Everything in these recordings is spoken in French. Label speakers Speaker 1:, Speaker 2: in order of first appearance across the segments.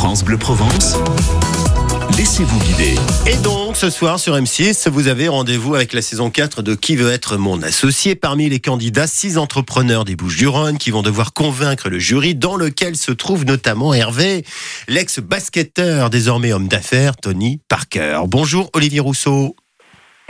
Speaker 1: France Bleu Provence. Laissez-vous guider.
Speaker 2: Et donc, ce soir sur M6, vous avez rendez-vous avec la saison 4 de Qui veut être mon associé? Parmi les candidats, six entrepreneurs des Bouches-du-Rhône qui vont devoir convaincre le jury, dans lequel se trouve notamment Hervé, l'ex-basketteur, désormais homme d'affaires, Tony Parker. Bonjour Olivier Rousseau.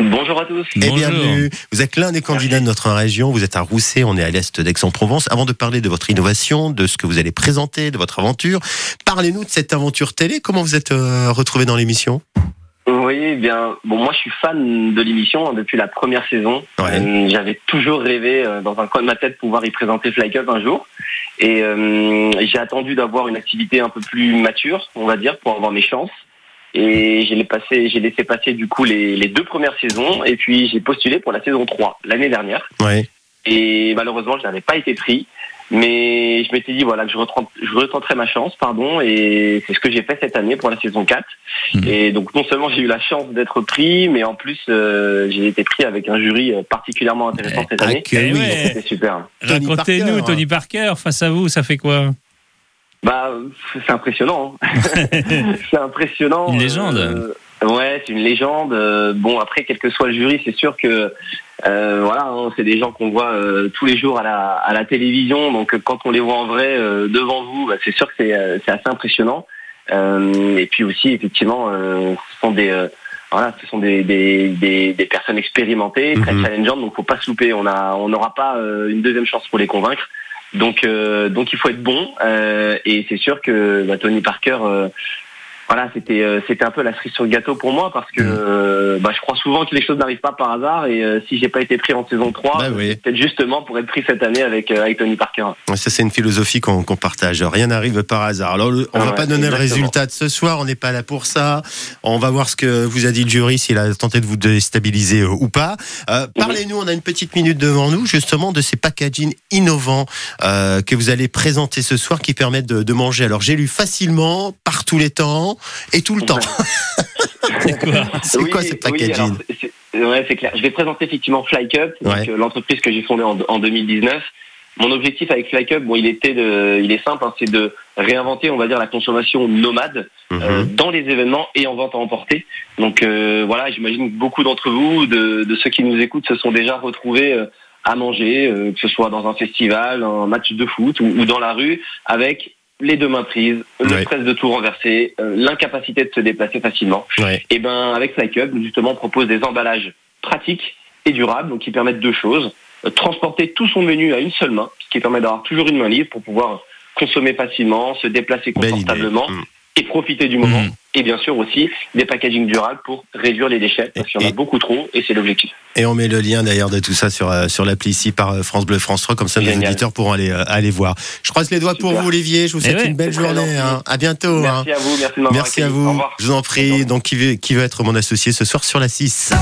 Speaker 3: Bonjour à tous.
Speaker 2: Et
Speaker 4: Bonjour.
Speaker 2: bienvenue. Vous êtes l'un des candidats de notre région. Vous êtes à Rousset, on est à l'est d'Aix-en-Provence. Avant de parler de votre innovation, de ce que vous allez présenter, de votre aventure, parlez-nous de cette aventure télé. Comment vous êtes euh, retrouvé dans l'émission?
Speaker 3: Oui, eh bien, bon, moi je suis fan de l'émission hein, depuis la première saison.
Speaker 2: Ouais.
Speaker 3: Euh, J'avais toujours rêvé euh, dans un coin de ma tête pouvoir y présenter Fly Cup un jour. Et euh, j'ai attendu d'avoir une activité un peu plus mature, on va dire, pour avoir mes chances. Et j'ai les passé- j'ai laissé passer du coup les, les deux premières saisons et puis j'ai postulé pour la saison 3 l'année dernière.
Speaker 2: Ouais.
Speaker 3: Et malheureusement, je n'avais pas été pris. Mais je m'étais dit voilà que je, retente- je retenterai ma chance, pardon, et c'est ce que j'ai fait cette année pour la saison 4.
Speaker 4: Mhm.
Speaker 3: Et donc non seulement j'ai eu la chance d'être pris, mais en plus euh, j'ai été pris avec un jury euh, particulièrement intéressant cette
Speaker 2: Ah,
Speaker 3: année.
Speaker 2: que
Speaker 4: Eh
Speaker 2: oui.
Speaker 3: C'était super.
Speaker 2: Tony
Speaker 4: Racontez-nous,
Speaker 2: Parker.
Speaker 4: Tony Parker, face à vous, ça fait quoi?
Speaker 3: Bah c'est impressionnant. hein. c'est impressionnant.
Speaker 4: Une légende.
Speaker 3: Euh, ouais, c'est une légende. Euh, bon après quel que soit le jury, c'est sûr que euh, voilà, hein, c'est des gens qu'on voit euh, tous les jours à la, à la télévision. Donc quand on les voit en vrai euh, devant vous, bah, c'est sûr que c'est euh, c'est assez impressionnant. Euh, et puis aussi effectivement, euh, ce sont des euh, voilà, ce sont des, des, des, des personnes expérimentées, très
Speaker 2: Mhm.
Speaker 3: challengeantes, donc faut pas se louper. On a, on n'aura pas une deuxième chance pour les convaincre. Donc, euh, donc il faut être bon. euh, et c'est sûr que bah, Tony Parker, euh, voilà, c'était, euh, c'était un peu la cerise sur le gâteau pour moi parce que euh, bah, je crois souvent que les choses n'arrivent pas par hasard. Et euh, si j'ai pas été pris en saison 3,
Speaker 2: Bah oui.
Speaker 3: peut-être justement pour être pris cette année avec, euh, avec Tony Parker.
Speaker 2: Ça, c'est une philosophie qu'on qu'on partage. Rien n'arrive par hasard. Alors, on va
Speaker 3: Ouais,
Speaker 2: pas donner le résultat de ce soir. On n'est pas là pour ça. On va voir ce que vous a dit le jury, s'il a tenté de vous déstabiliser euh, ou pas. Euh, Parlez-nous, on a une petite minute devant nous, justement, de ces packaging innovants euh, que vous allez présenter ce soir qui permettent de, de manger. Alors, j'ai lu facilement, par tous les temps et tout le temps.
Speaker 4: C'est quoi
Speaker 2: c'est
Speaker 3: Oui,
Speaker 2: quoi ce
Speaker 3: oui,
Speaker 2: packaging
Speaker 3: alors, c'est- c'est- Ouais, c'est clair. Je vais présenter effectivement Fly Cup, donc,
Speaker 2: Ouais.
Speaker 3: euh, l'entreprise que j'ai fondée en, en 2019. Mon objectif avec Fly Cup, bon, il était de, il est simple, hein, c'est de réinventer, on va dire, la consommation nomade euh,
Speaker 2: Mhm.
Speaker 3: dans les événements et en vente à emporter. Donc euh, voilà, j'imagine que beaucoup d'entre vous, de, de ceux qui nous écoutent, se sont déjà retrouvés euh, à manger, euh, que ce soit dans un festival, un match de foot ou, ou dans la rue, avec les deux mains prises, le
Speaker 2: Ouais.
Speaker 3: stress de tout renverser, euh, l'incapacité de se déplacer facilement.
Speaker 2: Ouais.
Speaker 3: Et ben avec Cup, justement, on propose des emballages pratiques et durables, donc qui permettent deux choses Euh, transporter tout son menu à une seule main, ce qui permet d'avoir toujours une main libre pour pouvoir consommer facilement, se déplacer confortablement
Speaker 2: Mm.
Speaker 3: et profiter du moment.
Speaker 4: Mhm.
Speaker 3: Et bien sûr aussi des packaging durables pour réduire les déchets, parce qu'il y en a beaucoup trop, et c'est l'objectif.
Speaker 2: Et on met le lien d'ailleurs de tout ça sur, euh, sur l'appli ici par euh, France Bleu France 3, comme ça nos
Speaker 3: Génial.
Speaker 2: auditeurs pourront aller, euh, aller voir. Je croise les doigts pour vous, Olivier. Je vous souhaite
Speaker 4: ouais,
Speaker 2: une belle journée. hein. À bientôt. hein.
Speaker 3: Merci à vous, merci de m'avoir
Speaker 2: Merci à
Speaker 3: accueilli.
Speaker 2: Vous. Je vous en prie. Donc, qui veut, qui veut être mon associé ce soir sur la 6